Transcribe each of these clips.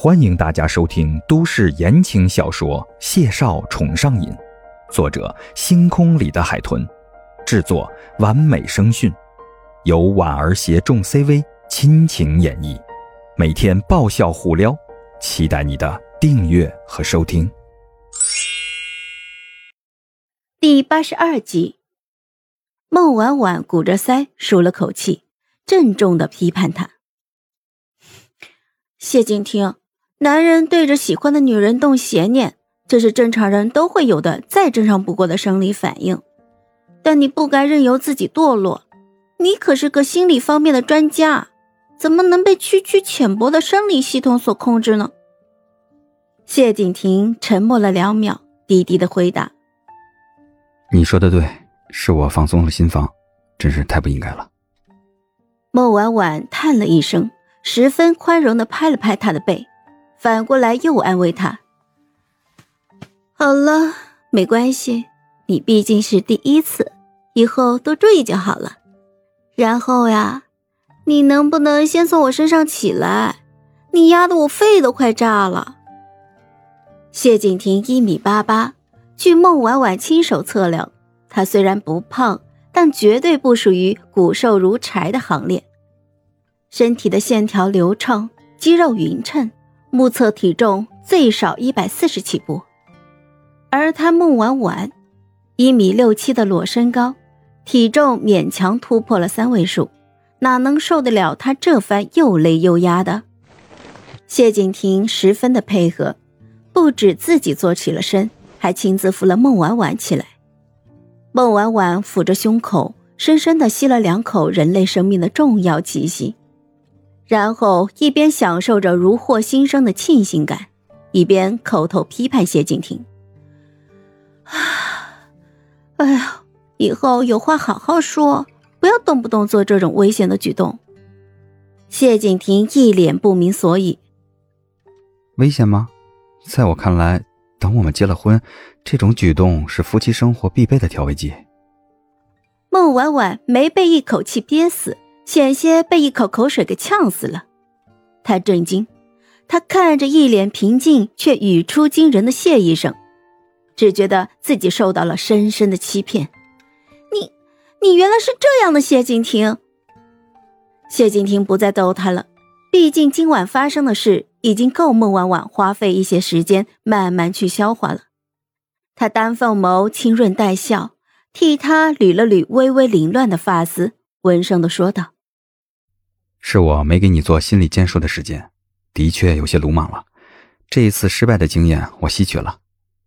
欢迎大家收听都市言情小说《谢少宠上瘾》，作者：星空里的海豚，制作：完美声讯，由婉儿携众 CV 亲情演绎，每天爆笑互撩，期待你的订阅和收听。第八十二集，孟婉婉鼓着腮，舒了口气，郑重的批判他：“谢景亭。”男人对着喜欢的女人动邪念，这是正常人都会有的再正常不过的生理反应。但你不该任由自己堕落，你可是个心理方面的专家，怎么能被区区浅薄的生理系统所控制呢？谢景亭沉默了两秒，低低的回答：“你说的对，是我放松了心房，真是太不应该了。”莫婉婉叹了一声，十分宽容的拍了拍他的背。反过来又安慰他：“好了，没关系，你毕竟是第一次，以后多注意就好了。然后呀，你能不能先从我身上起来？你压得我肺都快炸了。”谢景亭一米八八，据孟婉婉亲手测量，他虽然不胖，但绝对不属于骨瘦如柴的行列，身体的线条流畅，肌肉匀称。目测体重最少一百四十起步，而他孟婉婉，一米六七的裸身高，体重勉强突破了三位数，哪能受得了他这番又累又压的？谢景亭十分的配合，不止自己坐起了身，还亲自扶了孟婉婉起来。孟婉婉抚着胸口，深深的吸了两口人类生命的重要气息。然后一边享受着如获新生的庆幸感，一边口头批判谢景亭：“啊，哎呀，以后有话好好说，不要动不动做这种危险的举动。”谢景亭一脸不明所以：“危险吗？在我看来，等我们结了婚，这种举动是夫妻生活必备的调味剂。”孟婉婉没被一口气憋死。险些被一口口水给呛死了，他震惊，他看着一脸平静却语出惊人的谢医生，只觉得自己受到了深深的欺骗。你，你原来是这样的谢景亭。谢景亭不再逗他了，毕竟今晚发生的事已经够孟婉婉花费一些时间慢慢去消化了。他丹凤眸清润带笑，替他捋了捋微微凌乱的发丝，温声的说道。是我没给你做心理建设的时间，的确有些鲁莽了。这一次失败的经验我吸取了，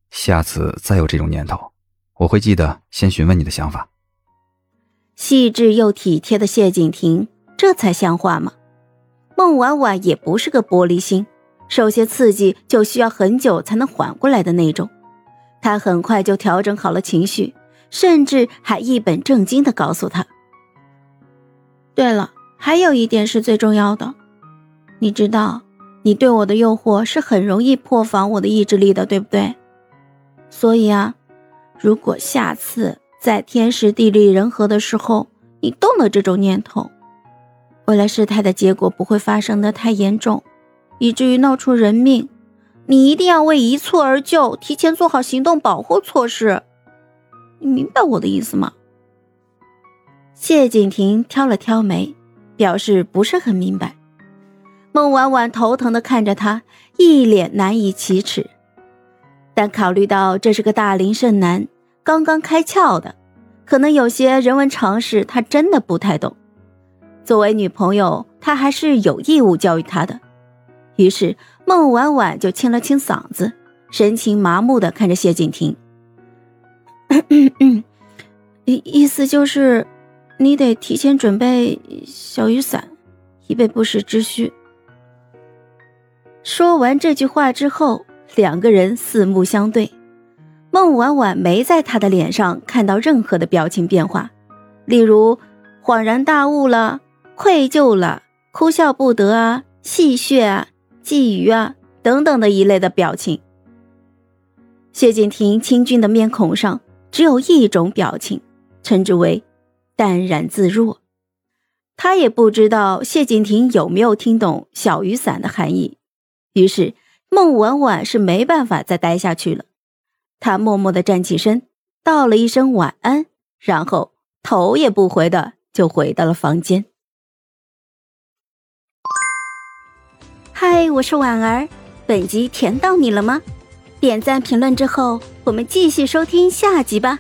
下次再有这种念头，我会记得先询问你的想法。细致又体贴的谢景亭，这才像话吗？孟婉婉也不是个玻璃心，受些刺激就需要很久才能缓过来的那种。他很快就调整好了情绪，甚至还一本正经的告诉他：“对了。”还有一点是最重要的，你知道，你对我的诱惑是很容易破防我的意志力的，对不对？所以啊，如果下次在天时地利人和的时候，你动了这种念头，为了事态的结果不会发生的太严重，以至于闹出人命，你一定要为一蹴而就，提前做好行动保护措施。你明白我的意思吗？谢景亭挑了挑眉。表示不是很明白，孟婉婉头疼的看着他，一脸难以启齿。但考虑到这是个大龄剩男，刚刚开窍的，可能有些人文常识他真的不太懂。作为女朋友，他还是有义务教育他的。于是孟婉婉就清了清嗓子，神情麻木的看着谢景亭，意 意思就是。你得提前准备小雨伞，以备不时之需。说完这句话之后，两个人四目相对。孟婉婉没在他的脸上看到任何的表情变化，例如恍然大悟了、愧疚了、哭笑不得啊、戏谑啊、觊觎啊等等的一类的表情。谢景亭清俊的面孔上只有一种表情，称之为。淡然自若，他也不知道谢景亭有没有听懂小雨伞的含义。于是孟婉婉是没办法再待下去了，她默默的站起身，道了一声晚安，然后头也不回的就回到了房间。嗨，我是婉儿，本集甜到你了吗？点赞评论之后，我们继续收听下集吧。